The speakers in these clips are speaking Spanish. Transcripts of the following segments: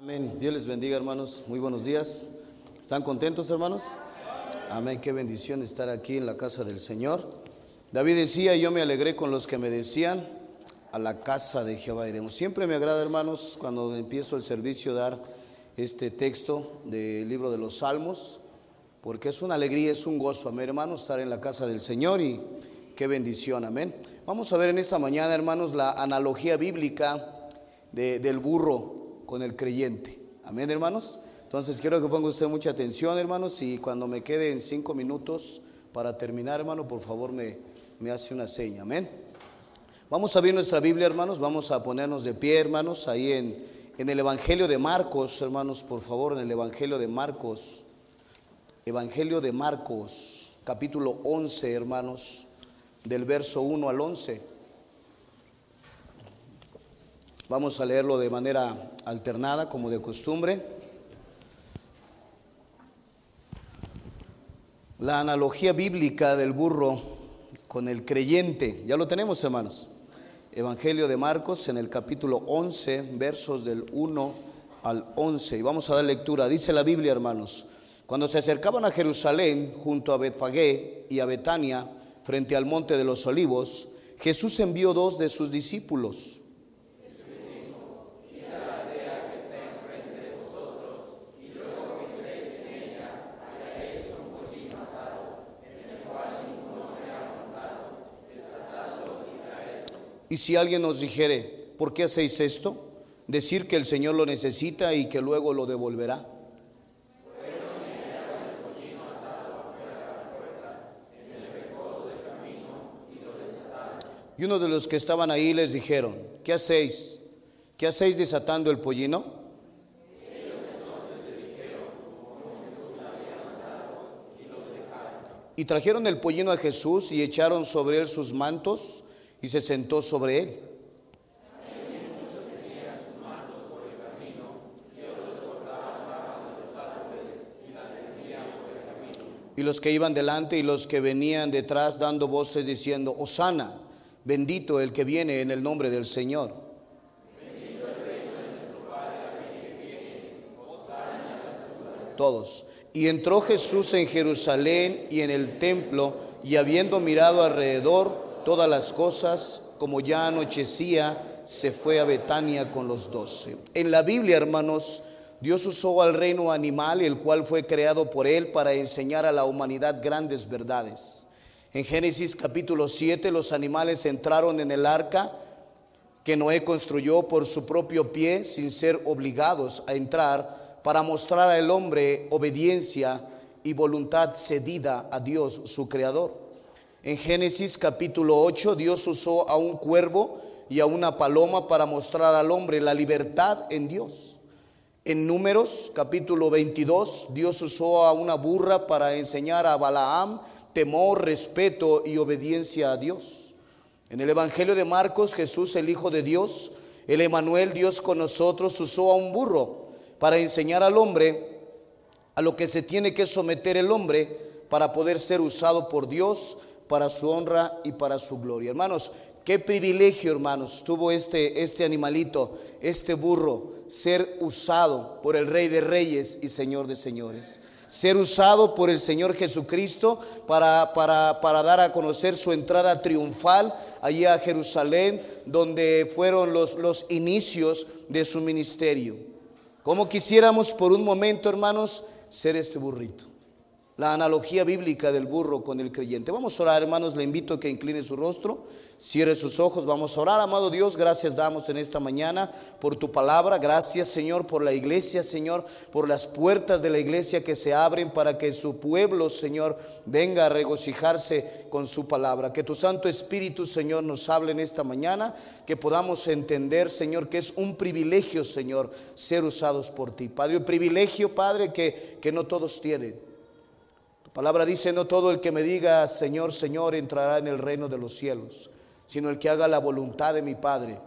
Amén. Dios les bendiga, hermanos. Muy buenos días. ¿Están contentos, hermanos? Amén. Qué bendición estar aquí en la casa del Señor. David decía, yo me alegré con los que me decían, a la casa de Jehová iremos. Siempre me agrada, hermanos, cuando empiezo el servicio, dar este texto del libro de los Salmos, porque es una alegría, es un gozo, amén, hermanos, estar en la casa del Señor y qué bendición, amén. Vamos a ver en esta mañana, hermanos, la analogía bíblica de- del burro con el creyente. Amén, hermanos. Entonces quiero que ponga usted mucha atención, hermanos, y cuando me queden cinco minutos para terminar, hermano, por favor me, me hace una seña. Amén. Vamos a abrir nuestra Biblia, hermanos. Vamos a ponernos de pie, hermanos, ahí en, en el Evangelio de Marcos, hermanos, por favor, en el Evangelio de Marcos. Evangelio de Marcos, capítulo 11, hermanos, del verso 1 al 11. Vamos a leerlo de manera alternada, como de costumbre. La analogía bíblica del burro con el creyente. Ya lo tenemos, hermanos. Evangelio de Marcos en el capítulo 11, versos del 1 al 11. Y vamos a dar lectura. Dice la Biblia, hermanos. Cuando se acercaban a Jerusalén, junto a Betfagé y a Betania, frente al monte de los olivos, Jesús envió dos de sus discípulos. Y si alguien nos dijere, ¿por qué hacéis esto? Decir que el Señor lo necesita y que luego lo devolverá. Y uno de los que estaban ahí les dijeron, ¿qué hacéis? ¿Qué hacéis desatando el pollino? Y trajeron el pollino a Jesús y echaron sobre él sus mantos y se sentó sobre él. Y los que iban delante y los que venían detrás dando voces diciendo, Osana, bendito el que viene en el nombre del Señor. Todos. Y entró Jesús en Jerusalén y en el templo, y habiendo mirado alrededor todas las cosas, como ya anochecía, se fue a Betania con los doce. En la Biblia, hermanos, Dios usó al reino animal, el cual fue creado por él para enseñar a la humanidad grandes verdades. En Génesis capítulo 7, los animales entraron en el arca que Noé construyó por su propio pie sin ser obligados a entrar para mostrar al hombre obediencia y voluntad cedida a Dios, su creador. En Génesis capítulo 8, Dios usó a un cuervo y a una paloma para mostrar al hombre la libertad en Dios. En Números capítulo 22, Dios usó a una burra para enseñar a Balaam temor, respeto y obediencia a Dios. En el Evangelio de Marcos, Jesús, el Hijo de Dios, el Emanuel, Dios con nosotros, usó a un burro para enseñar al hombre a lo que se tiene que someter el hombre para poder ser usado por Dios para su honra y para su gloria. Hermanos, qué privilegio, hermanos, tuvo este, este animalito, este burro, ser usado por el Rey de Reyes y Señor de Señores. Ser usado por el Señor Jesucristo para, para, para dar a conocer su entrada triunfal allí a Jerusalén, donde fueron los, los inicios de su ministerio. Como quisiéramos por un momento, hermanos, ser este burrito. La analogía bíblica del burro con el creyente. Vamos a orar, hermanos, le invito a que incline su rostro, cierre sus ojos, vamos a orar. Amado Dios, gracias damos en esta mañana por tu palabra. Gracias, Señor, por la iglesia, Señor, por las puertas de la iglesia que se abren para que su pueblo, Señor, venga a regocijarse con su palabra. Que tu Santo Espíritu, Señor, nos hable en esta mañana, que podamos entender, Señor, que es un privilegio, Señor, ser usados por ti. Padre, un privilegio, Padre, que, que no todos tienen. Palabra dice, no todo el que me diga, Señor, Señor, entrará en el reino de los cielos, sino el que haga la voluntad de mi Padre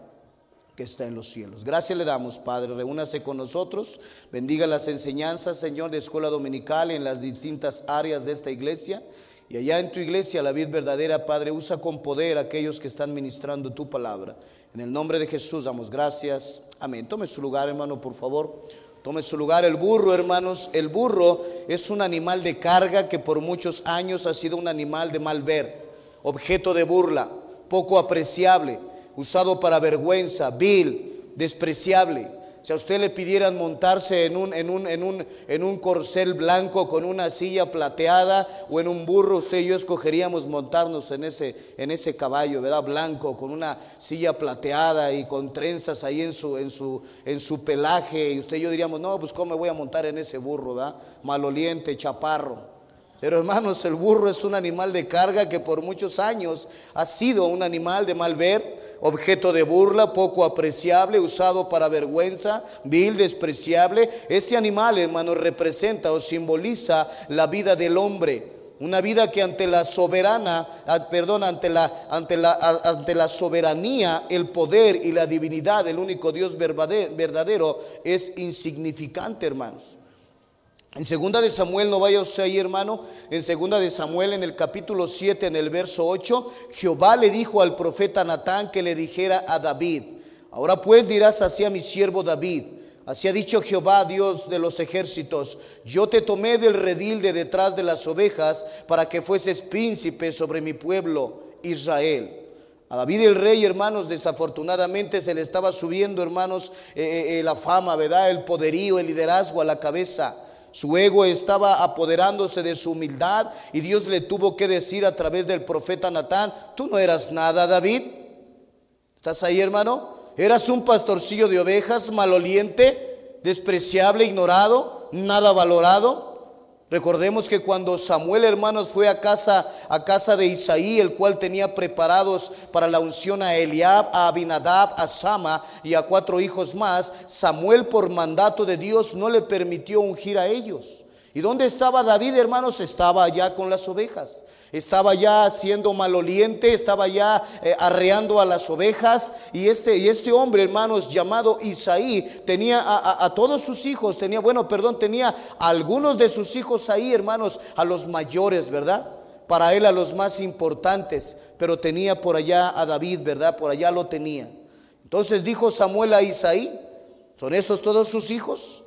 que está en los cielos. Gracias le damos, Padre. Reúnase con nosotros. Bendiga las enseñanzas, Señor, de escuela dominical en las distintas áreas de esta iglesia. Y allá en tu iglesia, la vida verdadera, Padre, usa con poder a aquellos que están ministrando tu palabra. En el nombre de Jesús damos gracias. Amén. Tome su lugar, hermano, por favor. Tome su lugar el burro, hermanos. El burro es un animal de carga que por muchos años ha sido un animal de mal ver, objeto de burla, poco apreciable, usado para vergüenza, vil, despreciable. Si a usted le pidieran montarse en un, en un, en un, en un corcel blanco con una silla plateada o en un burro, usted y yo escogeríamos montarnos en ese, en ese caballo, ¿verdad? Blanco, con una silla plateada y con trenzas ahí en su, en su, en su pelaje. Y usted y yo diríamos, no, pues cómo me voy a montar en ese burro, ¿verdad? Maloliente, chaparro. Pero hermanos, el burro es un animal de carga que por muchos años ha sido un animal de mal ver objeto de burla, poco apreciable, usado para vergüenza, vil, despreciable. Este animal, hermano, representa o simboliza la vida del hombre. Una vida que ante la soberana, ah, perdón, ante la, ante la, ante la soberanía, el poder y la divinidad del único Dios verdadero es insignificante, hermanos. En segunda de Samuel, no vaya usted ahí, hermano. En segunda de Samuel, en el capítulo 7, en el verso 8, Jehová le dijo al profeta Natán que le dijera a David: Ahora pues dirás así a mi siervo David. Así ha dicho Jehová, Dios de los ejércitos: Yo te tomé del redil de detrás de las ovejas para que fueses príncipe sobre mi pueblo Israel. A David el rey, hermanos, desafortunadamente se le estaba subiendo, hermanos, eh, eh, eh, la fama, ¿verdad? El poderío, el liderazgo a la cabeza. Su ego estaba apoderándose de su humildad y Dios le tuvo que decir a través del profeta Natán, tú no eras nada, David. ¿Estás ahí, hermano? Eras un pastorcillo de ovejas, maloliente, despreciable, ignorado, nada valorado. Recordemos que cuando Samuel, hermanos, fue a casa, a casa de Isaí, el cual tenía preparados para la unción a Eliab, a Abinadab, a Sama y a cuatro hijos más, Samuel por mandato de Dios no le permitió ungir a ellos. ¿Y dónde estaba David, hermanos? Estaba allá con las ovejas estaba ya siendo maloliente, estaba ya eh, arreando a las ovejas. Y este, y este hombre, hermanos, llamado Isaí, tenía a, todos sus hijos, tenía, bueno, perdón, tenía a algunos de sus hijos ahí, hermanos, a los mayores, ¿verdad? Para él a los más importantes, pero tenía por allá a David, ¿verdad? Por allá lo tenía. Entonces dijo Samuel a Isaí, ¿son estos todos tus hijos?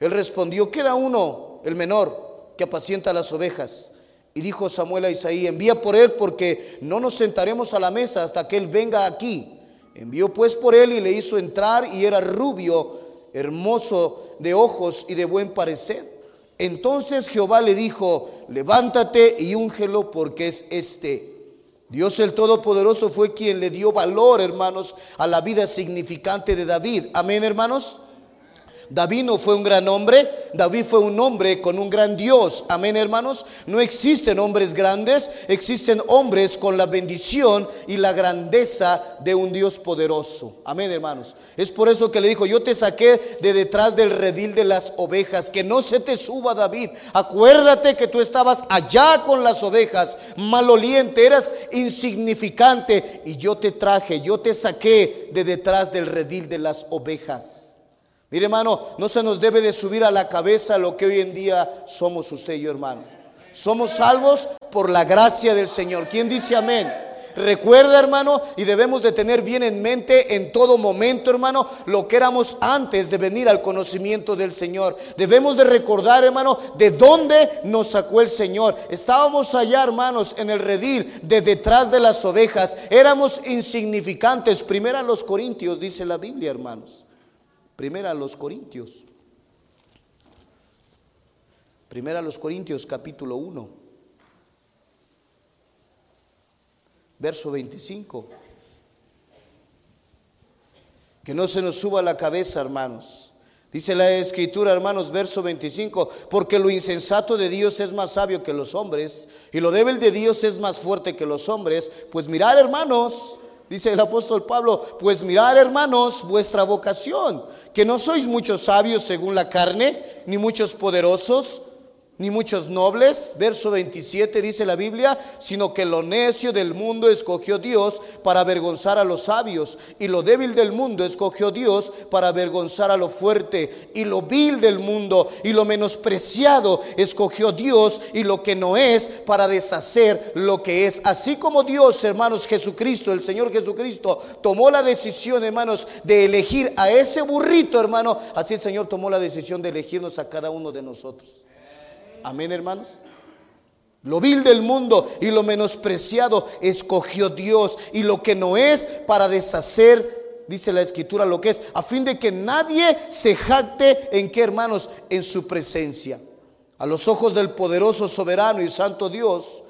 Él respondió, queda uno, el menor, que apacienta las ovejas. Y dijo Samuel a Isaí, envía por él porque no nos sentaremos a la mesa hasta que él venga aquí. Envió pues por él y le hizo entrar y era rubio, hermoso de ojos y de buen parecer. Entonces Jehová le dijo, levántate y úngelo porque es este. Dios el Todopoderoso fue quien le dio valor, hermanos, a la vida significante de David. Amén, hermanos. David no fue un gran hombre, David fue un hombre con un gran Dios. Amén, hermanos. No existen hombres grandes, existen hombres con la bendición y la grandeza de un Dios poderoso. Amén, hermanos. Es por eso que le dijo, yo te saqué de detrás del redil de las ovejas, que no se te suba David. Acuérdate que tú estabas allá con las ovejas, maloliente, eras insignificante, y yo te traje, yo te saqué de detrás del redil de las ovejas. Mire hermano, no se nos debe de subir a la cabeza lo que hoy en día somos usted y yo hermano. Somos salvos por la gracia del Señor. ¿Quién dice amén? Recuerda, hermano, y debemos de tener bien en mente en todo momento, hermano, lo que éramos antes de venir al conocimiento del Señor. Debemos de recordar, hermano, de dónde nos sacó el Señor. Estábamos allá, hermanos, en el redil de detrás de las ovejas. Éramos insignificantes. Primera los Corintios, dice la Biblia, hermanos. Primera a los Corintios. Primera a los Corintios capítulo 1. Verso 25. Que no se nos suba la cabeza, hermanos. Dice la escritura, hermanos, verso 25, porque lo insensato de Dios es más sabio que los hombres, y lo débil de Dios es más fuerte que los hombres. Pues mirar, hermanos, dice el apóstol Pablo, pues mirar, hermanos, vuestra vocación que no sois muchos sabios según la carne, ni muchos poderosos, ni muchos nobles, verso 27 dice la Biblia, sino que lo necio del mundo escogió Dios para avergonzar a los sabios, y lo débil del mundo escogió Dios para avergonzar a lo fuerte, y lo vil del mundo y lo menospreciado escogió Dios, y lo que no es para deshacer lo que es. Así como Dios, hermanos, Jesucristo, el Señor Jesucristo, tomó la decisión, hermanos, de elegir a ese burrito, hermano, así el Señor tomó la decisión de elegirnos a cada uno de nosotros. Amén, hermanos. Lo vil del mundo y lo menospreciado escogió Dios y lo que no es para deshacer, dice la escritura, lo que es, a fin de que nadie se jacte en qué, hermanos, en su presencia. A los ojos del poderoso, soberano y santo Dios,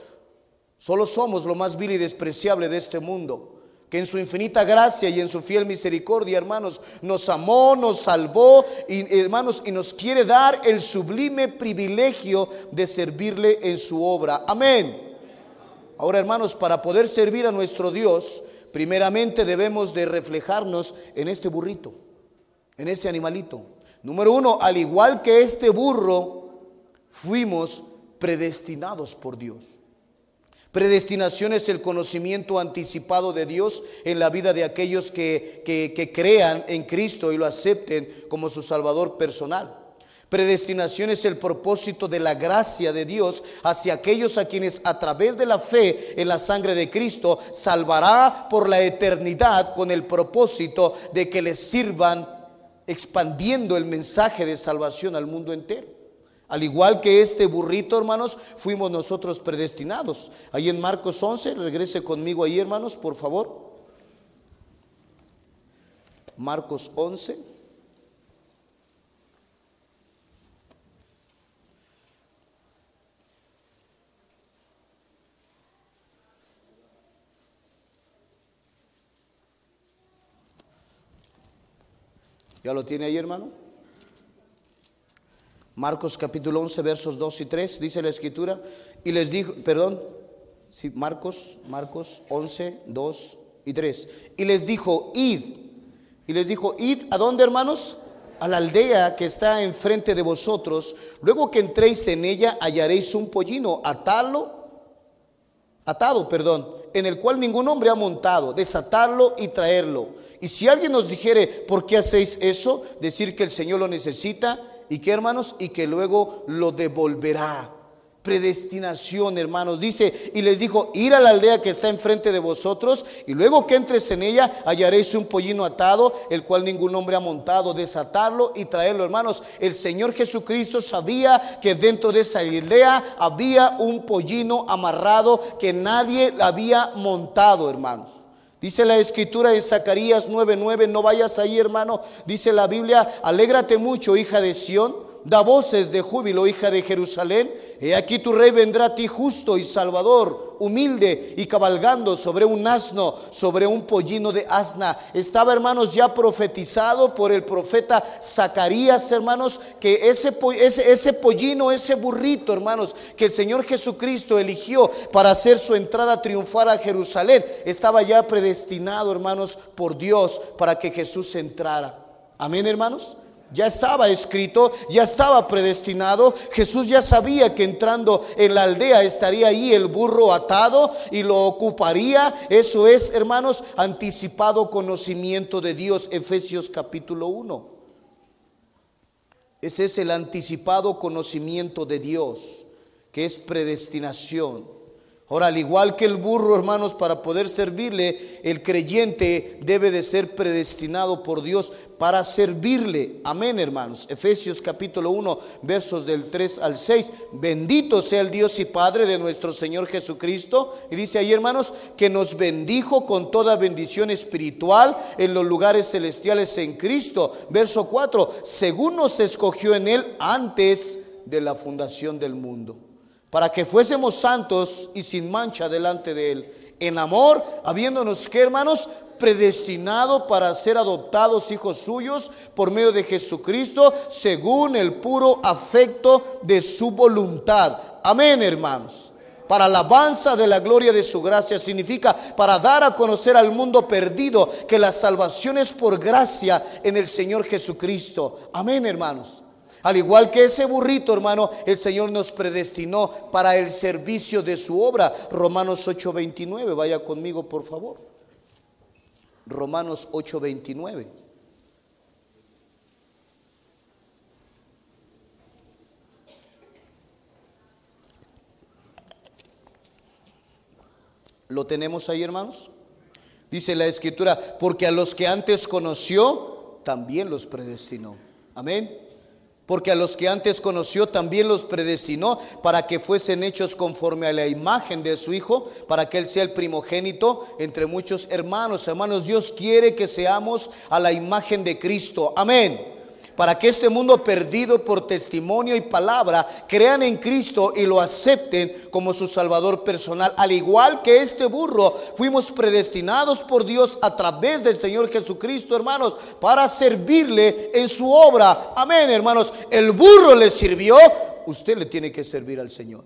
solo somos lo más vil y despreciable de este mundo que en su infinita gracia y en su fiel misericordia, hermanos, nos amó, nos salvó, y, hermanos, y nos quiere dar el sublime privilegio de servirle en su obra. Amén. Ahora, hermanos, para poder servir a nuestro Dios, primeramente debemos de reflejarnos en este burrito, en este animalito. Número uno, al igual que este burro, fuimos predestinados por Dios. Predestinación es el conocimiento anticipado de Dios en la vida de aquellos que, crean en Cristo y lo acepten como su Salvador personal. Predestinación es el propósito de la gracia de Dios hacia aquellos a quienes a través de la fe en la sangre de Cristo salvará por la eternidad con el propósito de que les sirvan expandiendo el mensaje de salvación al mundo entero. Al igual que este burrito, hermanos, fuimos nosotros predestinados. Ahí en Marcos 11, regrese conmigo ahí, hermanos, por favor. Marcos 11. ¿Ya lo tiene ahí, hermano? Marcos capítulo 11, versos 2 y 3, dice la escritura, y les dijo, perdón, Marcos, Marcos 11, 2 y 3, y les dijo, id, y les dijo, id, ¿a dónde hermanos? A la aldea que está enfrente de vosotros, luego que entréis en ella hallaréis un pollino, atalo, atado, perdón, en el cual ningún hombre ha montado, desatarlo y traerlo. Y si alguien nos dijere, ¿por qué hacéis eso? Decir que el Señor lo necesita y que hermanos, y que luego lo devolverá. Predestinación, hermanos. Dice, y les dijo, ir a la aldea que está enfrente de vosotros, y luego que entres en ella, hallaréis un pollino atado, el cual ningún hombre ha montado, desatarlo y traerlo, hermanos. El Señor Jesucristo sabía que dentro de esa aldea había un pollino amarrado que nadie había montado, hermanos. Dice la escritura en Zacarías 9:9, no vayas ahí hermano, dice la Biblia, alégrate mucho hija de Sión, da voces de júbilo hija de Jerusalén, He aquí tu rey vendrá a ti justo y salvador, humilde y cabalgando sobre un asno, sobre un pollino de asna. Estaba, hermanos, ya profetizado por el profeta Zacarías, hermanos, que ese, ese, ese pollino, ese burrito, hermanos, que el Señor Jesucristo eligió para hacer su entrada triunfal a Jerusalén, estaba ya predestinado, hermanos, por Dios para que Jesús entrara. Amén, hermanos. Ya estaba escrito, ya estaba predestinado. Jesús ya sabía que entrando en la aldea estaría ahí el burro atado y lo ocuparía. Eso es, hermanos, anticipado conocimiento de Dios. Efesios capítulo 1. Ese es el anticipado conocimiento de Dios, que es predestinación. Ahora, al igual que el burro, hermanos, para poder servirle, el creyente debe de ser predestinado por Dios para servirle. Amén, hermanos. Efesios capítulo 1, versos del 3 al 6. Bendito sea el Dios y Padre de nuestro Señor Jesucristo. Y dice ahí, hermanos, que nos bendijo con toda bendición espiritual en los lugares celestiales en Cristo. Verso 4, según nos escogió en Él antes de la fundación del mundo para que fuésemos santos y sin mancha delante de Él, en amor, habiéndonos que hermanos, predestinado para ser adoptados hijos suyos por medio de Jesucristo, según el puro afecto de su voluntad. Amén, hermanos. Para alabanza de la gloria de su gracia significa para dar a conocer al mundo perdido que la salvación es por gracia en el Señor Jesucristo. Amén, hermanos. Al igual que ese burrito, hermano, el Señor nos predestinó para el servicio de su obra. Romanos 8:29, vaya conmigo por favor. Romanos 8:29. ¿Lo tenemos ahí, hermanos? Dice la escritura, porque a los que antes conoció, también los predestinó. Amén. Porque a los que antes conoció, también los predestinó para que fuesen hechos conforme a la imagen de su Hijo, para que Él sea el primogénito entre muchos hermanos. Hermanos, Dios quiere que seamos a la imagen de Cristo. Amén para que este mundo perdido por testimonio y palabra crean en Cristo y lo acepten como su Salvador personal. Al igual que este burro, fuimos predestinados por Dios a través del Señor Jesucristo, hermanos, para servirle en su obra. Amén, hermanos. El burro le sirvió, usted le tiene que servir al Señor.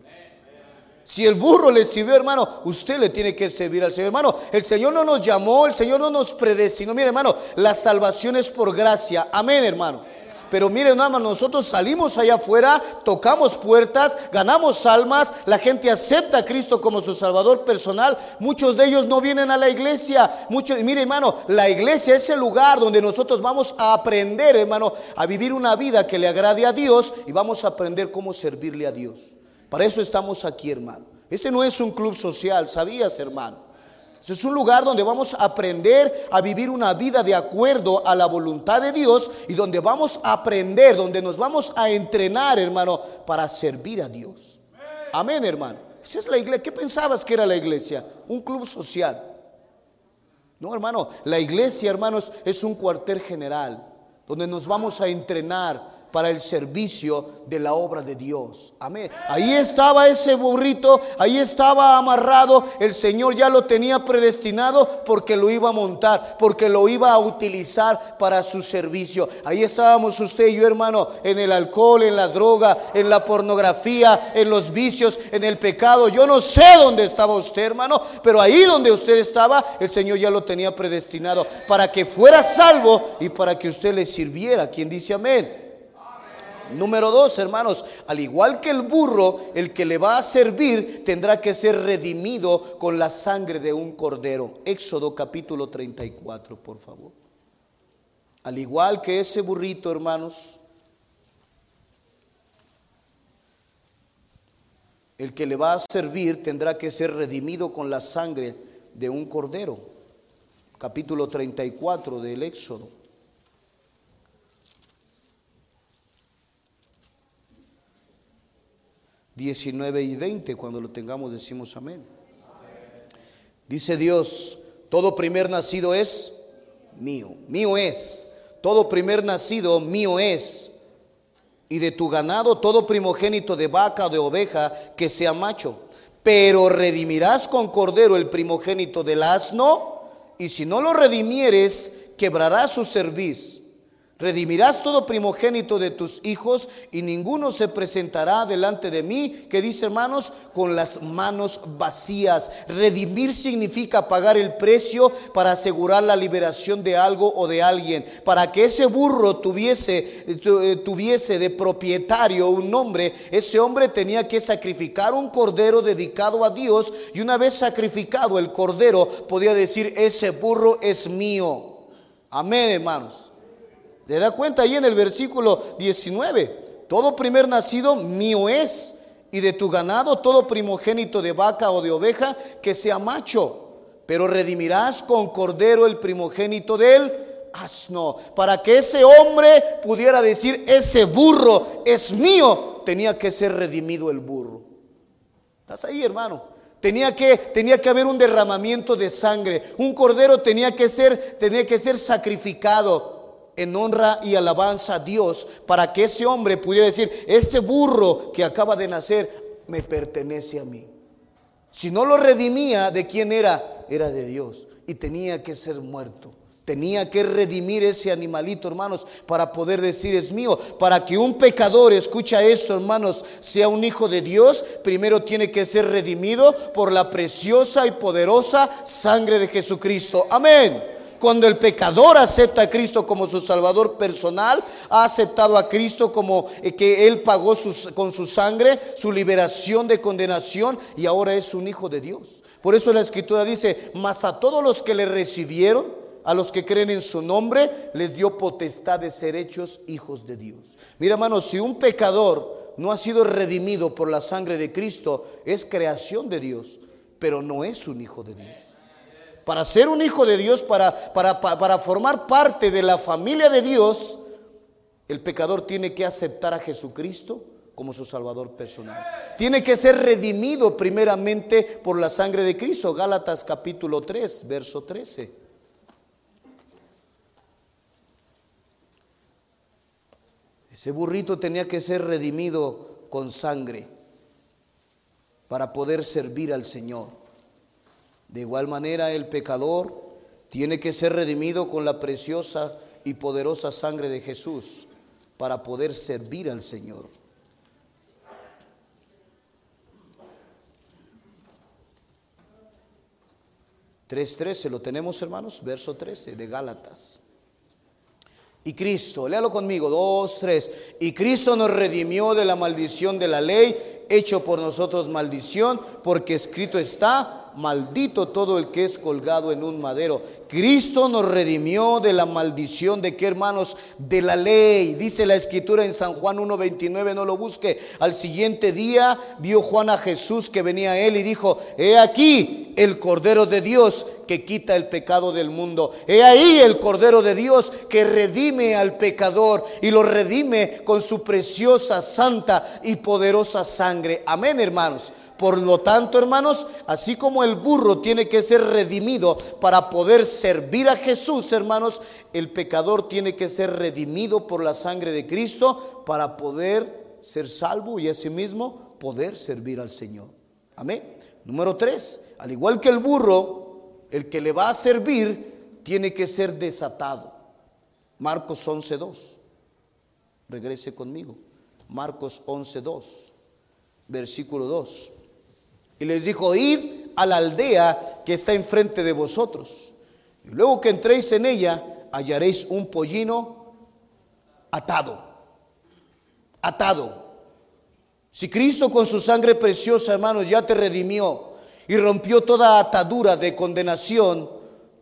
Si el burro le sirvió, hermano, usted le tiene que servir al Señor. Hermano, el Señor no nos llamó, el Señor no nos predestinó. Mire, hermano, la salvación es por gracia. Amén, hermano. Pero miren, más nosotros salimos allá afuera, tocamos puertas, ganamos almas, la gente acepta a Cristo como su Salvador personal. Muchos de ellos no vienen a la iglesia. Muchos, y mire, hermano, la iglesia es el lugar donde nosotros vamos a aprender, hermano, a vivir una vida que le agrade a Dios y vamos a aprender cómo servirle a Dios. Para eso estamos aquí, hermano. Este no es un club social, ¿sabías, hermano? Es un lugar donde vamos a aprender a vivir una vida de acuerdo a la voluntad de Dios y donde vamos a aprender, donde nos vamos a entrenar, hermano, para servir a Dios. Amén, hermano. Esa es la iglesia. ¿Qué pensabas que era la iglesia? Un club social. No, hermano, la iglesia, hermanos, es un cuartel general donde nos vamos a entrenar para el servicio de la obra de Dios. Amén. Ahí estaba ese burrito, ahí estaba amarrado, el Señor ya lo tenía predestinado porque lo iba a montar, porque lo iba a utilizar para su servicio. Ahí estábamos usted y yo, hermano, en el alcohol, en la droga, en la pornografía, en los vicios, en el pecado. Yo no sé dónde estaba usted, hermano, pero ahí donde usted estaba, el Señor ya lo tenía predestinado para que fuera salvo y para que usted le sirviera. Quien dice amén? Número dos, hermanos, al igual que el burro, el que le va a servir tendrá que ser redimido con la sangre de un cordero. Éxodo capítulo 34, por favor. Al igual que ese burrito, hermanos, el que le va a servir tendrá que ser redimido con la sangre de un cordero. Capítulo 34 del Éxodo. 19 y 20. Cuando lo tengamos decimos amén. Dice Dios, todo primer nacido es mío, mío es. Todo primer nacido mío es. Y de tu ganado todo primogénito de vaca o de oveja que sea macho. Pero redimirás con cordero el primogénito del asno. Y si no lo redimieres, quebrará su cerviz Redimirás todo primogénito de tus hijos y ninguno se presentará delante de mí, que dice hermanos, con las manos vacías. Redimir significa pagar el precio para asegurar la liberación de algo o de alguien. Para que ese burro tuviese, eh, tuviese de propietario un nombre, ese hombre tenía que sacrificar un cordero dedicado a Dios y una vez sacrificado el cordero podía decir, ese burro es mío. Amén, hermanos. ¿Te da cuenta ahí en el versículo 19? Todo primer nacido mío es, y de tu ganado todo primogénito de vaca o de oveja que sea macho, pero redimirás con cordero el primogénito de él asno, para que ese hombre pudiera decir, ese burro es mío, tenía que ser redimido el burro. ¿Estás ahí, hermano? Tenía que, tenía que haber un derramamiento de sangre. Un cordero tenía que ser, tenía que ser sacrificado en honra y alabanza a Dios para que ese hombre pudiera decir, este burro que acaba de nacer me pertenece a mí. Si no lo redimía, ¿de quién era? Era de Dios y tenía que ser muerto. Tenía que redimir ese animalito, hermanos, para poder decir es mío. Para que un pecador, escucha esto, hermanos, sea un hijo de Dios, primero tiene que ser redimido por la preciosa y poderosa sangre de Jesucristo. Amén. Cuando el pecador acepta a Cristo como su Salvador personal, ha aceptado a Cristo como eh, que Él pagó con su sangre su liberación de condenación y ahora es un hijo de Dios. Por eso la Escritura dice, mas a todos los que le recibieron, a los que creen en su nombre, les dio potestad de ser hechos hijos de Dios. Mira hermano, si un pecador no ha sido redimido por la sangre de Cristo, es creación de Dios, pero no es un hijo de Dios. Para ser un hijo de Dios, para, para, para formar parte de la familia de Dios, el pecador tiene que aceptar a Jesucristo como su Salvador personal. Tiene que ser redimido primeramente por la sangre de Cristo. Gálatas capítulo 3, verso 13. Ese burrito tenía que ser redimido con sangre para poder servir al Señor. De igual manera el pecador tiene que ser redimido con la preciosa y poderosa sangre de Jesús para poder servir al Señor. se lo tenemos hermanos, verso 13 de Gálatas. Y Cristo, léalo conmigo, dos, tres. Y Cristo nos redimió de la maldición de la ley, hecho por nosotros maldición, porque escrito está, maldito todo el que es colgado en un madero. Cristo nos redimió de la maldición de qué hermanos, de la ley. Dice la escritura en San Juan 1.29, no lo busque. Al siguiente día vio Juan a Jesús que venía a él y dijo, he aquí el Cordero de Dios que quita el pecado del mundo. He ahí el Cordero de Dios que redime al pecador y lo redime con su preciosa, santa y poderosa sangre. Amén, hermanos. Por lo tanto, hermanos, así como el burro tiene que ser redimido para poder servir a Jesús, hermanos, el pecador tiene que ser redimido por la sangre de Cristo para poder ser salvo y asimismo poder servir al Señor. Amén. Número tres, al igual que el burro, el que le va a servir tiene que ser desatado. Marcos 11.2. Regrese conmigo. Marcos 11.2, versículo 2. Y les dijo, id a la aldea que está enfrente de vosotros. Y luego que entréis en ella, hallaréis un pollino atado. Atado. Si Cristo con su sangre preciosa, hermanos, ya te redimió, y rompió toda atadura de condenación,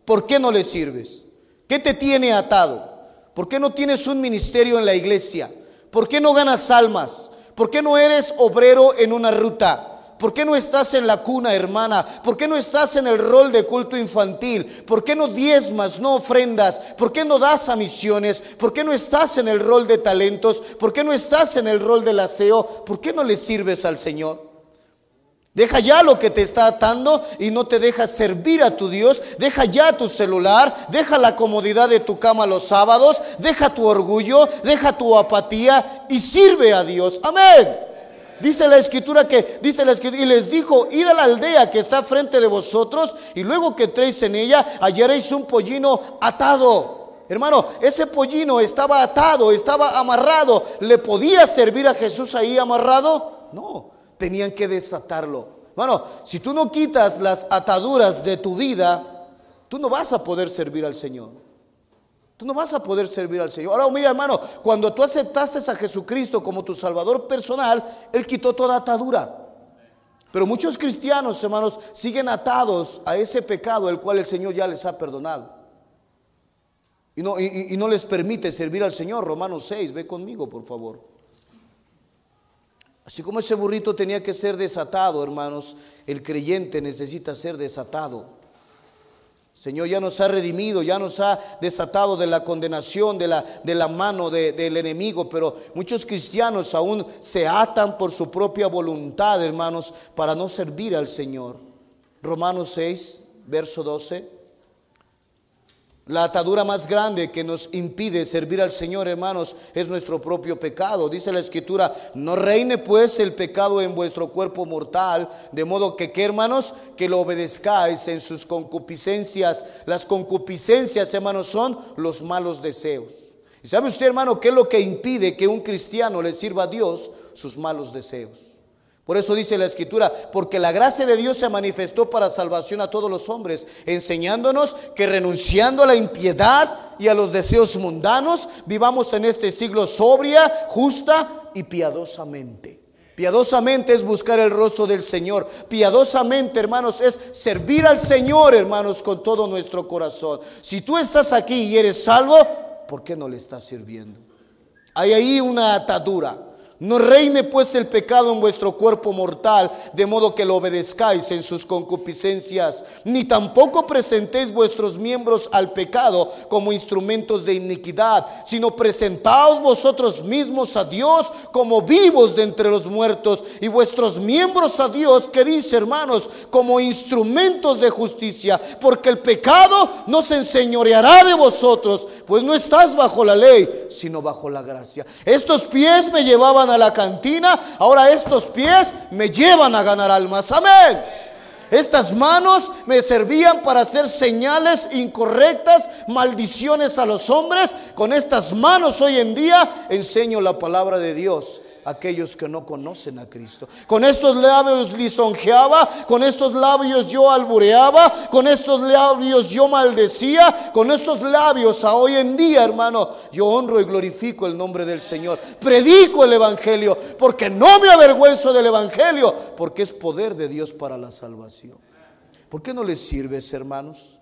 ¿por qué no le sirves? ¿Qué te tiene atado? ¿Por qué no tienes un ministerio en la iglesia? ¿Por qué no ganas almas? ¿Por qué no eres obrero en una ruta? ¿Por qué no estás en la cuna, hermana? ¿Por qué no estás en el rol de culto infantil? ¿Por qué no diezmas, no ofrendas? ¿Por qué no das a misiones? ¿Por qué no estás en el rol de talentos? ¿Por qué no estás en el rol del aseo? ¿Por qué no le sirves al Señor? Deja ya lo que te está atando y no te deja servir a tu Dios. Deja ya tu celular, deja la comodidad de tu cama los sábados, deja tu orgullo, deja tu apatía y sirve a Dios. Amén. Dice la escritura que, dice la escritura, y les dijo, id a la aldea que está frente de vosotros, y luego que entréis en ella, hallaréis un pollino atado. Hermano, ese pollino estaba atado, estaba amarrado. ¿Le podía servir a Jesús ahí amarrado? No tenían que desatarlo. Bueno, si tú no quitas las ataduras de tu vida, tú no vas a poder servir al Señor. Tú no vas a poder servir al Señor. Ahora, mira, hermano, cuando tú aceptaste a Jesucristo como tu Salvador personal, Él quitó toda atadura. Pero muchos cristianos, hermanos, siguen atados a ese pecado el cual el Señor ya les ha perdonado. Y no, y no les permite servir al Señor. Romanos 6, ve conmigo, por favor. Así como ese burrito tenía que ser desatado, hermanos, el creyente necesita ser desatado. Señor ya nos ha redimido, ya nos ha desatado de la condenación, de la, de la mano del enemigo, pero muchos cristianos aún se atan por su propia voluntad, hermanos, para no servir al Señor. Romanos 6, verso 12. La atadura más grande que nos impide servir al Señor, hermanos, es nuestro propio pecado. Dice la escritura, no reine pues el pecado en vuestro cuerpo mortal, de modo que, ¿qué hermanos? Que lo obedezcáis en sus concupiscencias. Las concupiscencias, hermanos, son los malos deseos. ¿Y sabe usted, hermano, qué es lo que impide que un cristiano le sirva a Dios? Sus malos deseos. Por eso dice la escritura, porque la gracia de Dios se manifestó para salvación a todos los hombres, enseñándonos que renunciando a la impiedad y a los deseos mundanos, vivamos en este siglo sobria, justa y piadosamente. Piadosamente es buscar el rostro del Señor. Piadosamente, hermanos, es servir al Señor, hermanos, con todo nuestro corazón. Si tú estás aquí y eres salvo, ¿por qué no le estás sirviendo? Hay ahí una atadura. No reine pues el pecado en vuestro cuerpo mortal, de modo que lo obedezcáis en sus concupiscencias, ni tampoco presentéis vuestros miembros al pecado como instrumentos de iniquidad, sino presentaos vosotros mismos a Dios como vivos de entre los muertos, y vuestros miembros a Dios, que dice hermanos, como instrumentos de justicia, porque el pecado no se enseñoreará de vosotros, pues no estás bajo la ley, sino bajo la gracia. Estos pies me llevaban a la cantina, ahora estos pies me llevan a ganar almas. Amén. Estas manos me servían para hacer señales incorrectas, maldiciones a los hombres. Con estas manos hoy en día enseño la palabra de Dios aquellos que no conocen a Cristo. Con estos labios lisonjeaba, con estos labios yo albureaba, con estos labios yo maldecía, con estos labios a hoy en día, hermano, yo honro y glorifico el nombre del Señor. Predico el Evangelio, porque no me avergüenzo del Evangelio, porque es poder de Dios para la salvación. ¿Por qué no les sirves, hermanos?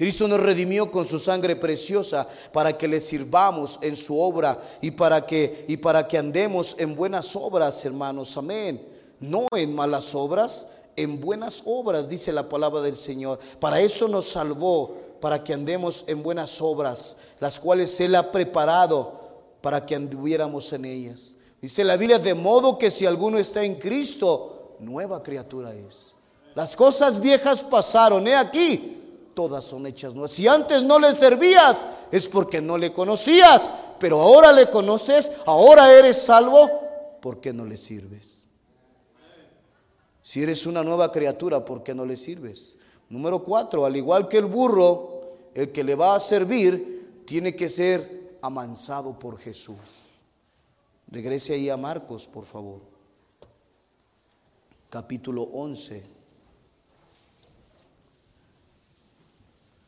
Cristo nos redimió con su sangre preciosa para que le sirvamos en su obra y para que y para que andemos en buenas obras, hermanos. Amén. No en malas obras, en buenas obras, dice la palabra del Señor. Para eso nos salvó, para que andemos en buenas obras, las cuales Él ha preparado para que anduviéramos en ellas. Dice la Biblia, de modo que si alguno está en Cristo, nueva criatura es. Las cosas viejas pasaron, he aquí, todas son hechas nuevas. Si antes no le servías, es porque no le conocías, pero ahora le conoces, ahora eres salvo, ¿por qué no le sirves? Si eres una nueva criatura, ¿por qué no le sirves? Número cuatro, al igual que el burro, el que le va a servir tiene que ser amansado por Jesús. Regrese ahí a Marcos, por favor. Capítulo 11.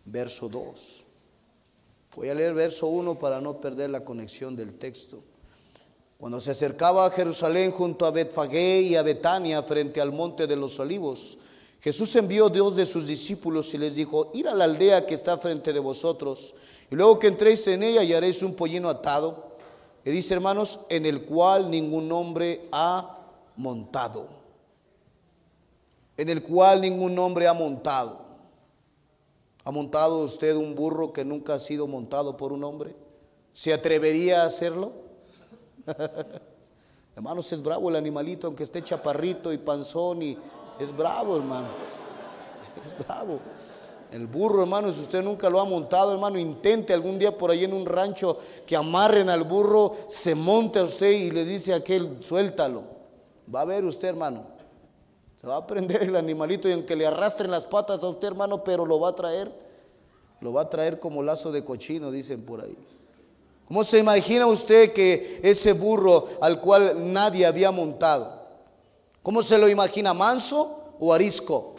Verso 2. Voy a leer verso 1 para no perder la conexión del texto. Cuando se acercaba a Jerusalén junto a Betfagé y a Betania frente al monte de los olivos, Jesús envió dos de sus discípulos y les dijo, ir a la aldea que está frente de vosotros, y luego que entréis en ella y haréis un pollino atado, y dice hermanos, en el cual ningún hombre ha montado, en el cual ningún hombre ha montado. ¿Ha montado usted un burro que nunca ha sido montado por un hombre? ¿Se atrevería a hacerlo? Hermanos, es bravo el animalito, aunque esté chaparrito y panzón y es bravo, hermano. Es bravo. El burro, hermano, si usted nunca lo ha montado, hermano, intente algún día por ahí en un rancho que amarren al burro, se monte a usted y le dice a aquel, suéltalo. Va a ver usted, hermano. Se va a prender el animalito y aunque le arrastren las patas a usted, hermano, pero lo va a traer, lo va a traer como lazo de cochino, dicen por ahí. ¿Cómo se imagina usted que ese burro al cual nadie había montado? ¿Cómo se lo imagina? ¿Manso o arisco?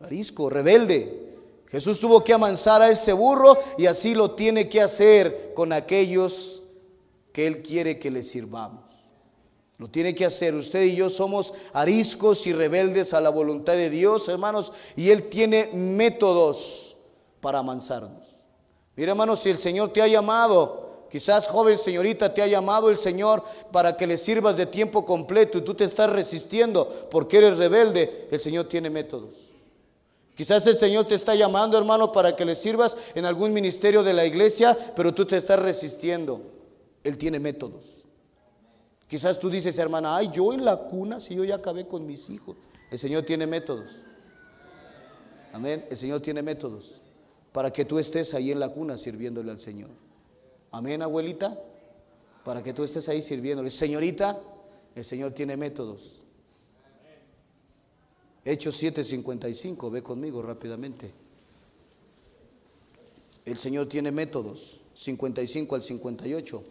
Arisco, rebelde. Jesús tuvo que amansar a ese burro y así lo tiene que hacer con aquellos que Él quiere que le sirvamos. Lo tiene que hacer. Usted y yo somos ariscos y rebeldes a la voluntad de Dios, hermanos, y Él tiene métodos para amansarnos. Mira, hermanos, si el Señor te ha llamado, quizás joven señorita, te ha llamado el Señor para que le sirvas de tiempo completo y tú te estás resistiendo porque eres rebelde, el Señor tiene métodos. Quizás el Señor te está llamando, hermano, para que le sirvas en algún ministerio de la iglesia, pero tú te estás resistiendo. Él tiene métodos. Quizás tú dices, hermana, ay, yo en la cuna, si yo ya acabé con mis hijos. El Señor tiene métodos. Amén. El Señor tiene métodos para que tú estés ahí en la cuna sirviéndole al Señor. Amén, abuelita. Para que tú estés ahí sirviéndole. Señorita, el Señor tiene métodos. Hechos 7:55, ve conmigo rápidamente. El Señor tiene métodos, 55 al 58.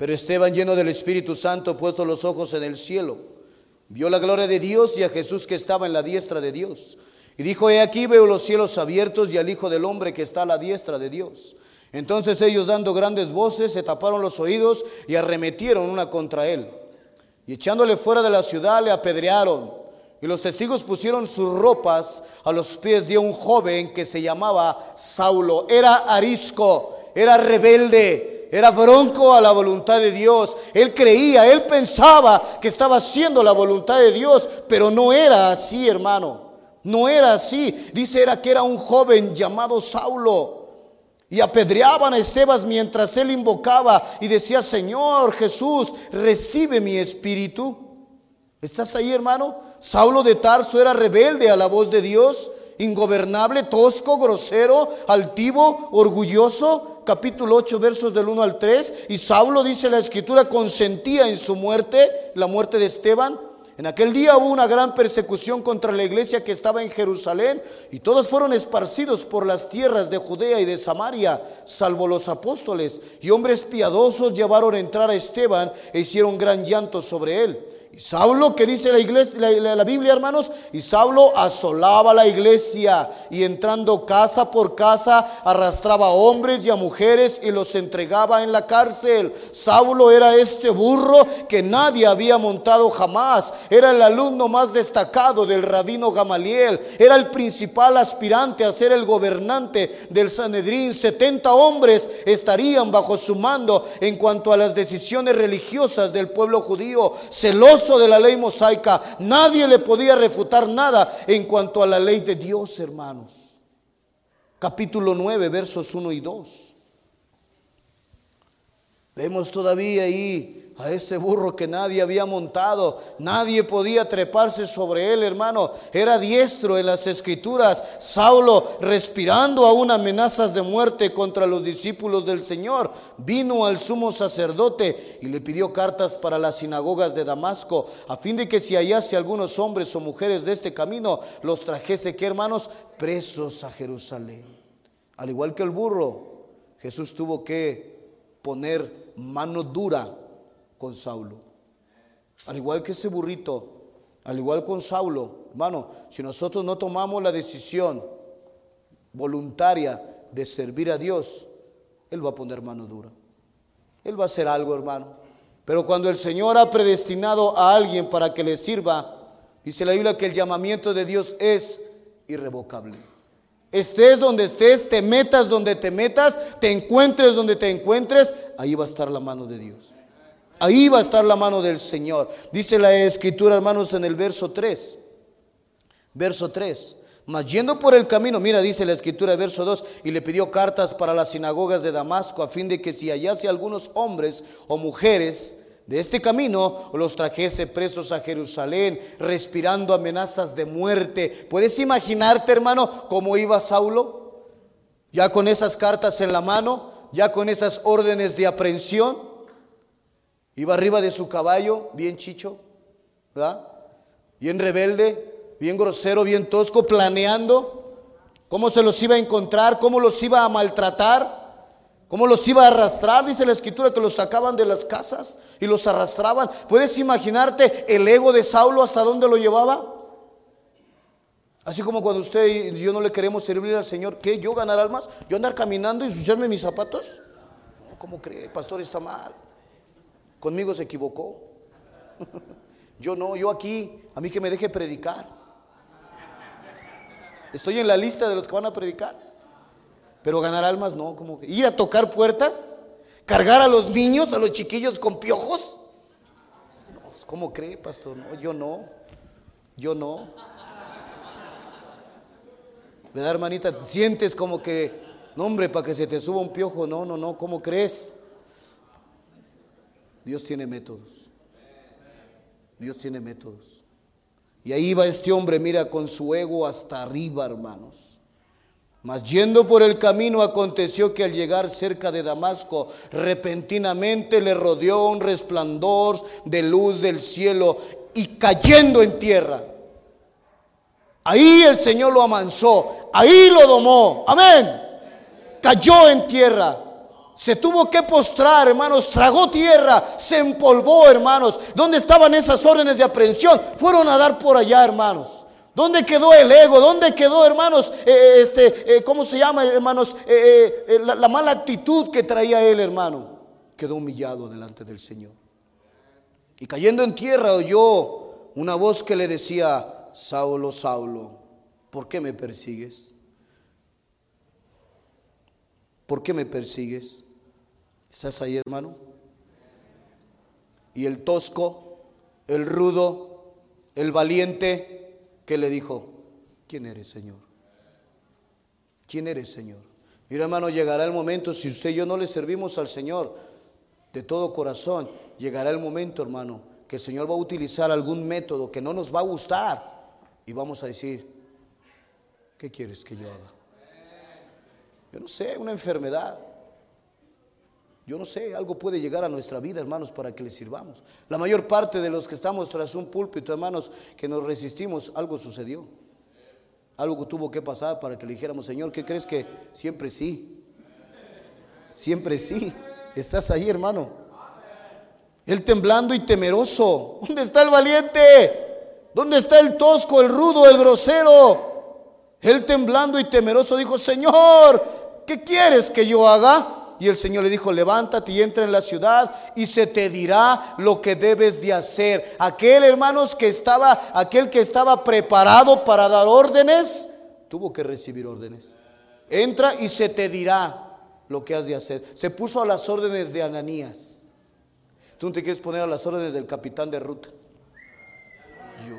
Pero Esteban, lleno del Espíritu Santo, puesto los ojos en el cielo, vio la gloria de Dios y a Jesús que estaba en la diestra de Dios. Y dijo, he aquí veo los cielos abiertos y al Hijo del Hombre que está a la diestra de Dios. Entonces ellos dando grandes voces se taparon los oídos y arremetieron una contra él. Y echándole fuera de la ciudad le apedrearon. Y los testigos pusieron sus ropas a los pies de un joven que se llamaba Saulo. Era arisco, era rebelde, era bronco a la voluntad de Dios. Él creía, él pensaba que estaba haciendo la voluntad de Dios, pero no era así, hermano. No era así. Dice era que era un joven llamado Saulo. Y apedreaban a Esteban mientras él invocaba y decía, Señor Jesús, recibe mi espíritu. ¿Estás ahí, hermano? Saulo de Tarso era rebelde a la voz de Dios, ingobernable, tosco, grosero, altivo, orgulloso. Capítulo 8, versos del 1 al 3. Y Saulo, dice la escritura, consentía en su muerte, la muerte de Esteban. En aquel día hubo una gran persecución contra la iglesia que estaba en Jerusalén y todos fueron esparcidos por las tierras de Judea y de Samaria, salvo los apóstoles. Y hombres piadosos llevaron a entrar a Esteban e hicieron gran llanto sobre él. Y Saulo, que dice la, iglesia, la, Biblia, hermanos, y Saulo asolaba la iglesia y entrando casa por casa arrastraba a hombres y a mujeres y los entregaba en la cárcel. Saulo era este burro que nadie había montado jamás. Era el alumno más destacado del rabino Gamaliel. Era el principal aspirante a ser el gobernante del Sanedrín. 70 hombres estarían bajo su mando en cuanto a las decisiones religiosas del pueblo judío. Celoso de la ley mosaica. Nadie le podía refutar nada en cuanto a la ley de Dios, hermanos. Capítulo 9, versos 1 y 2. Vemos todavía ahí a ese burro que nadie había montado, nadie podía treparse sobre él, hermano. Era diestro en las escrituras. Saulo, respirando aún amenazas de muerte contra los discípulos del Señor, vino al sumo sacerdote y le pidió cartas para las sinagogas de Damasco, a fin de que si hallase algunos hombres o mujeres de este camino, los trajese, que hermanos, presos a Jerusalén. Al igual que el burro, Jesús tuvo que poner mano dura con Saulo. Al igual que ese burrito, al igual con Saulo, hermano, si nosotros no tomamos la decisión voluntaria de servir a Dios, Él va a poner mano dura. Él va a hacer algo, hermano. Pero cuando el Señor ha predestinado a alguien para que le sirva, dice la Biblia que el llamamiento de Dios es irrevocable. Estés donde estés, te metas donde te metas, te encuentres donde te encuentres, ahí va a estar la mano de Dios. Ahí va a estar la mano del Señor. Dice la escritura, hermanos, en el verso 3. Verso 3. Mas yendo por el camino, mira, dice la escritura, verso 2, y le pidió cartas para las sinagogas de Damasco, a fin de que si hallase algunos hombres o mujeres de este camino, los trajese presos a Jerusalén, respirando amenazas de muerte. ¿Puedes imaginarte, hermano, cómo iba Saulo? Ya con esas cartas en la mano, ya con esas órdenes de aprehensión. Iba arriba de su caballo, bien chicho, ¿verdad? Bien rebelde, bien grosero, bien tosco, planeando cómo se los iba a encontrar, cómo los iba a maltratar, cómo los iba a arrastrar. Dice la escritura que los sacaban de las casas y los arrastraban. ¿Puedes imaginarte el ego de Saulo hasta dónde lo llevaba? Así como cuando usted y yo no le queremos servir al Señor, ¿qué? ¿Yo ganar almas? ¿Yo andar caminando y ensuciarme mis zapatos? ¿Cómo cree? pastor está mal. Conmigo se equivocó. Yo no, yo aquí, a mí que me deje predicar. Estoy en la lista de los que van a predicar. Pero ganar almas no, como que ir a tocar puertas, cargar a los niños, a los chiquillos con piojos. Pues, ¿Cómo cree, pastor? No, yo no. Yo no. ¿Verdad, hermanita? Sientes como que, no, hombre, para que se te suba un piojo. No, no, no. ¿Cómo crees? Dios tiene métodos. Dios tiene métodos. Y ahí va este hombre, mira, con su ego hasta arriba, hermanos. Mas yendo por el camino aconteció que al llegar cerca de Damasco, repentinamente le rodeó un resplandor de luz del cielo y cayendo en tierra. Ahí el Señor lo amansó, ahí lo domó. Amén. Cayó en tierra Se tuvo que postrar, hermanos, tragó tierra, se empolvó, hermanos. ¿Dónde estaban esas órdenes de aprehensión? Fueron a dar por allá, hermanos. ¿Dónde quedó el ego? ¿Dónde quedó, hermanos, eh, eh, este, eh, ¿cómo se llama, hermanos? la, la mala actitud que traía él, hermano. Quedó humillado delante del Señor. Y cayendo en tierra oyó una voz que le decía, Saulo, Saulo, ¿por qué me persigues? ¿Por qué me persigues? ¿Estás ahí, hermano? Y el tosco, el rudo, el valiente, que le dijo, ¿quién eres, Señor? ¿Quién eres, Señor? Mira, hermano, llegará el momento, si usted y yo no le servimos al Señor de todo corazón, llegará el momento, hermano, que el Señor va a utilizar algún método que no nos va a gustar y vamos a decir, ¿qué quieres que yo haga? Yo no sé, una enfermedad, yo no sé, algo puede llegar a nuestra vida, hermanos, para que le sirvamos. La mayor parte de los que estamos tras un púlpito, hermanos, que nos resistimos, algo sucedió. Algo tuvo que pasar para que le dijéramos, Señor, ¿qué crees que siempre sí? Siempre sí. Estás ahí, hermano. Él temblando y temeroso. ¿Dónde está el valiente? ¿Dónde está el tosco, el rudo, el grosero? Él temblando y temeroso dijo, Señor, ¿qué quieres que yo haga? Y el Señor le dijo, levántate y entra en la ciudad y se te dirá lo que debes de hacer. Aquel, hermanos, que estaba, aquel que estaba preparado para dar órdenes, tuvo que recibir órdenes. Entra y se te dirá lo que has de hacer. Se puso a las órdenes de Ananías. Tú no te quieres poner a las órdenes del capitán de ruta. Yo.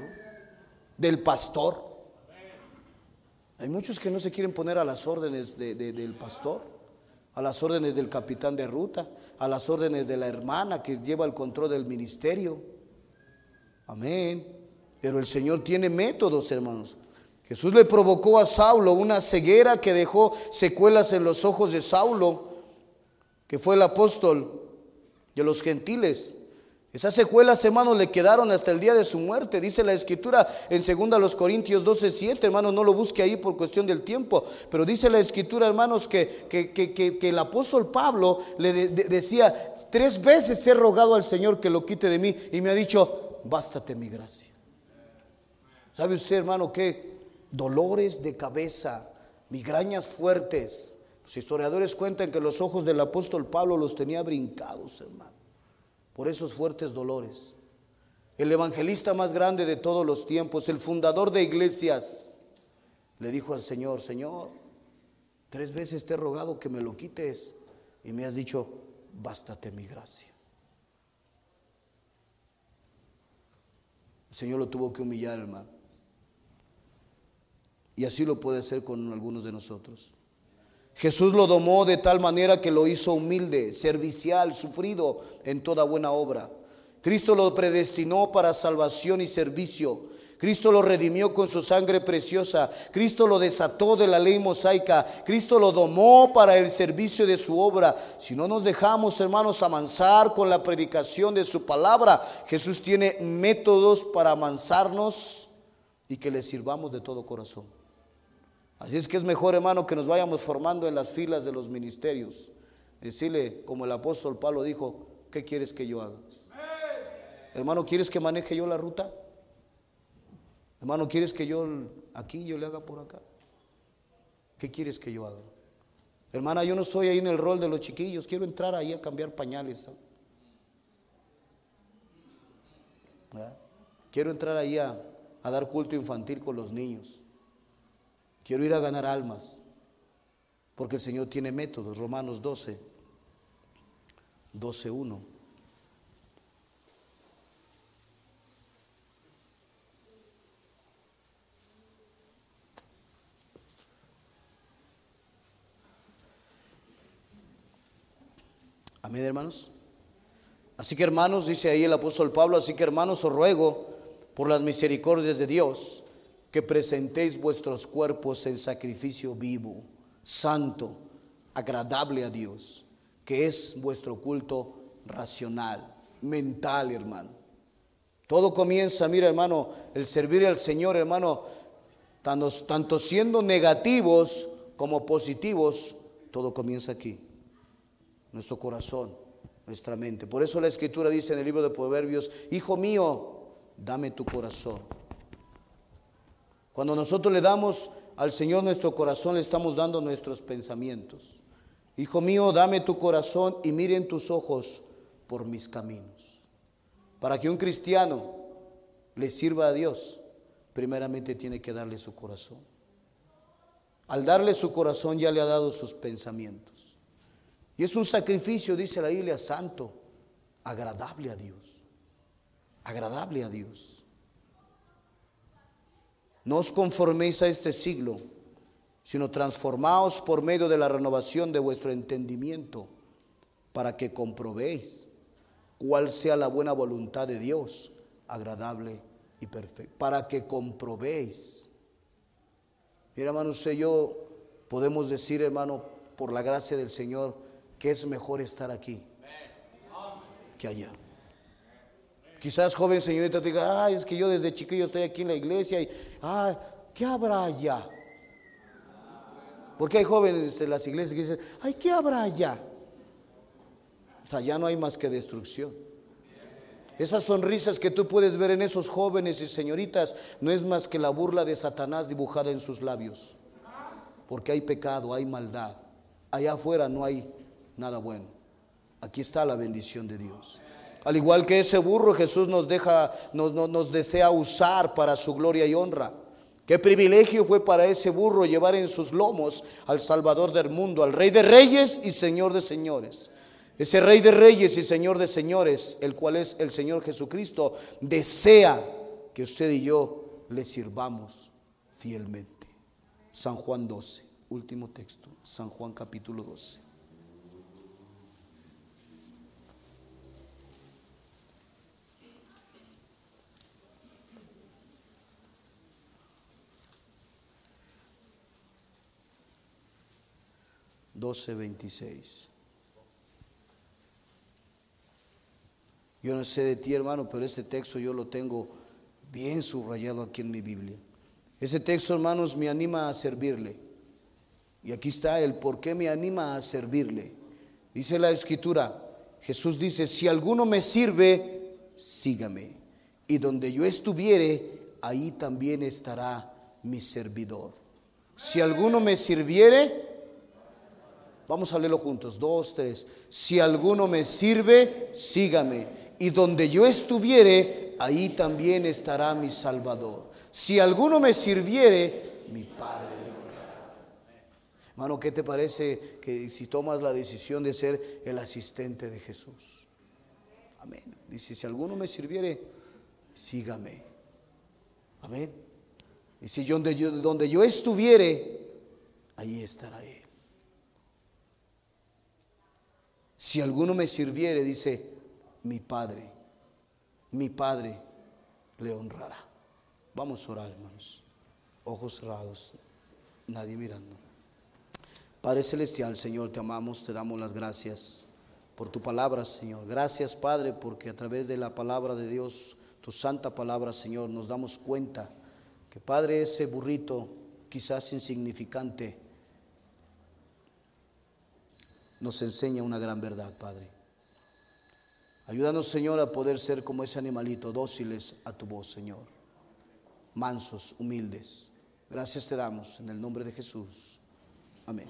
Del pastor. Hay muchos que no se quieren poner a las órdenes del pastor a las órdenes del capitán de ruta, a las órdenes de la hermana que lleva el control del ministerio. Amén. Pero el Señor tiene métodos, hermanos. Jesús le provocó a Saulo una ceguera que dejó secuelas en los ojos de Saulo, que fue el apóstol de los gentiles. Esas secuelas, hermanos, le quedaron hasta el día de su muerte. Dice la escritura en 2 Corintios 12, 7, hermanos, no lo busque ahí por cuestión del tiempo. Pero dice la escritura, hermanos, que, que, el apóstol Pablo le decía, tres veces he rogado al Señor que lo quite de mí y me ha dicho, bástate mi gracia. ¿Sabe usted, hermano, qué? Dolores de cabeza, migrañas fuertes. Los historiadores cuentan que los ojos del apóstol Pablo los tenía brincados, hermano por esos fuertes dolores. El evangelista más grande de todos los tiempos, el fundador de iglesias, le dijo al Señor, Señor, tres veces te he rogado que me lo quites y me has dicho, bástate mi gracia. El Señor lo tuvo que humillar, hermano. Y así lo puede hacer con algunos de nosotros. Jesús lo domó de tal manera que lo hizo humilde, servicial, sufrido en toda buena obra. Cristo lo predestinó para salvación y servicio. Cristo lo redimió con su sangre preciosa. Cristo lo desató de la ley mosaica. Cristo lo domó para el servicio de su obra. Si no nos dejamos, hermanos, amansar con la predicación de su palabra, Jesús tiene métodos para amansarnos y que le sirvamos de todo corazón. Así es que es mejor, hermano, que nos vayamos formando en las filas de los ministerios. Decirle, como el apóstol Pablo dijo, ¿qué quieres que yo haga? Hermano, ¿quieres que maneje yo la ruta? Hermano, ¿quieres que yo aquí, yo le haga por acá? ¿Qué quieres que yo haga? Hermana, yo no estoy ahí en el rol de los chiquillos, quiero entrar ahí a cambiar pañales. Quiero entrar ahí a dar culto infantil con los niños. Quiero ir a ganar almas, porque el Señor tiene métodos. Romanos 12, 12, 1. Amén, hermanos. Así que hermanos, dice ahí el apóstol Pablo, así que hermanos os ruego por las misericordias de Dios que presentéis vuestros cuerpos en sacrificio vivo, santo, agradable a Dios, que es vuestro culto racional, mental, hermano. Todo comienza, mira, hermano, el servir al Señor, hermano, tanto, tanto siendo negativos como positivos, todo comienza aquí. nuestro corazón, nuestra mente. Por eso la escritura dice en el libro de Proverbios, Hijo mío, dame tu corazón. Cuando nosotros le damos al Señor nuestro corazón, le estamos dando nuestros pensamientos. Hijo mío, dame tu corazón y miren tus ojos por mis caminos. Para que un cristiano le sirva a Dios, primeramente tiene que darle su corazón. Al darle su corazón ya le ha dado sus pensamientos. Y es un sacrificio, dice la Biblia, santo, agradable a Dios. Agradable a Dios. No os conforméis a este siglo, sino transformaos por medio de la renovación de vuestro entendimiento, para que comprobéis cuál sea la buena voluntad de Dios, agradable y perfecta. Para que comprobéis. Mira, hermano, usted y yo podemos decir, hermano, por la gracia del Señor, que es mejor estar aquí que allá. Quizás joven señorita diga, ay, es que yo desde chiquillo estoy aquí en la iglesia y, ay, ¿qué habrá allá? Porque hay jóvenes en las iglesias que dicen, ay, ¿qué habrá allá? O sea, ya no hay más que destrucción. Esas sonrisas que tú puedes ver en esos jóvenes y señoritas no es más que la burla de Satanás dibujada en sus labios. Porque hay pecado, hay maldad. Allá afuera no hay nada bueno. Aquí está la bendición de Dios. Al igual que ese burro, Jesús nos deja, nos, desea usar para su gloria y honra. Qué privilegio fue para ese burro llevar en sus lomos al Salvador del mundo, al Rey de Reyes y Señor de Señores. Ese Rey de Reyes y Señor de Señores, el cual es el Señor Jesucristo, desea que usted y yo le sirvamos fielmente. San Juan 12, último texto, San Juan capítulo 12. 12:26. Yo no sé de ti, hermano, pero este texto yo lo tengo bien subrayado aquí en mi Biblia. Ese texto, hermanos, me anima a servirle. Y aquí está el por qué me anima a servirle. Dice la escritura, Jesús dice, si alguno me sirve, sígame. Y donde yo estuviere, ahí también estará mi servidor. Si alguno me sirviere, Vamos a leerlo juntos. Dos, tres. Si alguno me sirve, sígame. Y donde yo estuviere, ahí también estará mi Salvador. Si alguno me sirviere, mi Padre le honrará. Hermano, ¿qué te parece que si tomas la decisión de ser el asistente de Jesús? Amén. Dice, si alguno me sirviere, sígame. Amén. Y si yo, donde, yo, donde yo estuviere, ahí estará Él. Si alguno me sirviere, dice, mi Padre, mi Padre le honrará. Vamos a orar, hermanos. Ojos cerrados, nadie mirando. Padre Celestial, Señor, te amamos, te damos las gracias por tu palabra, Señor. Gracias, Padre, porque a través de la palabra de Dios, tu santa palabra, Señor, nos damos cuenta que, Padre, ese burrito quizás insignificante, nos enseña una gran verdad, Padre. Ayúdanos, Señor, a poder ser como ese animalito, dóciles a tu voz, Señor. Mansos, humildes. Gracias te damos en el nombre de Jesús. Amén.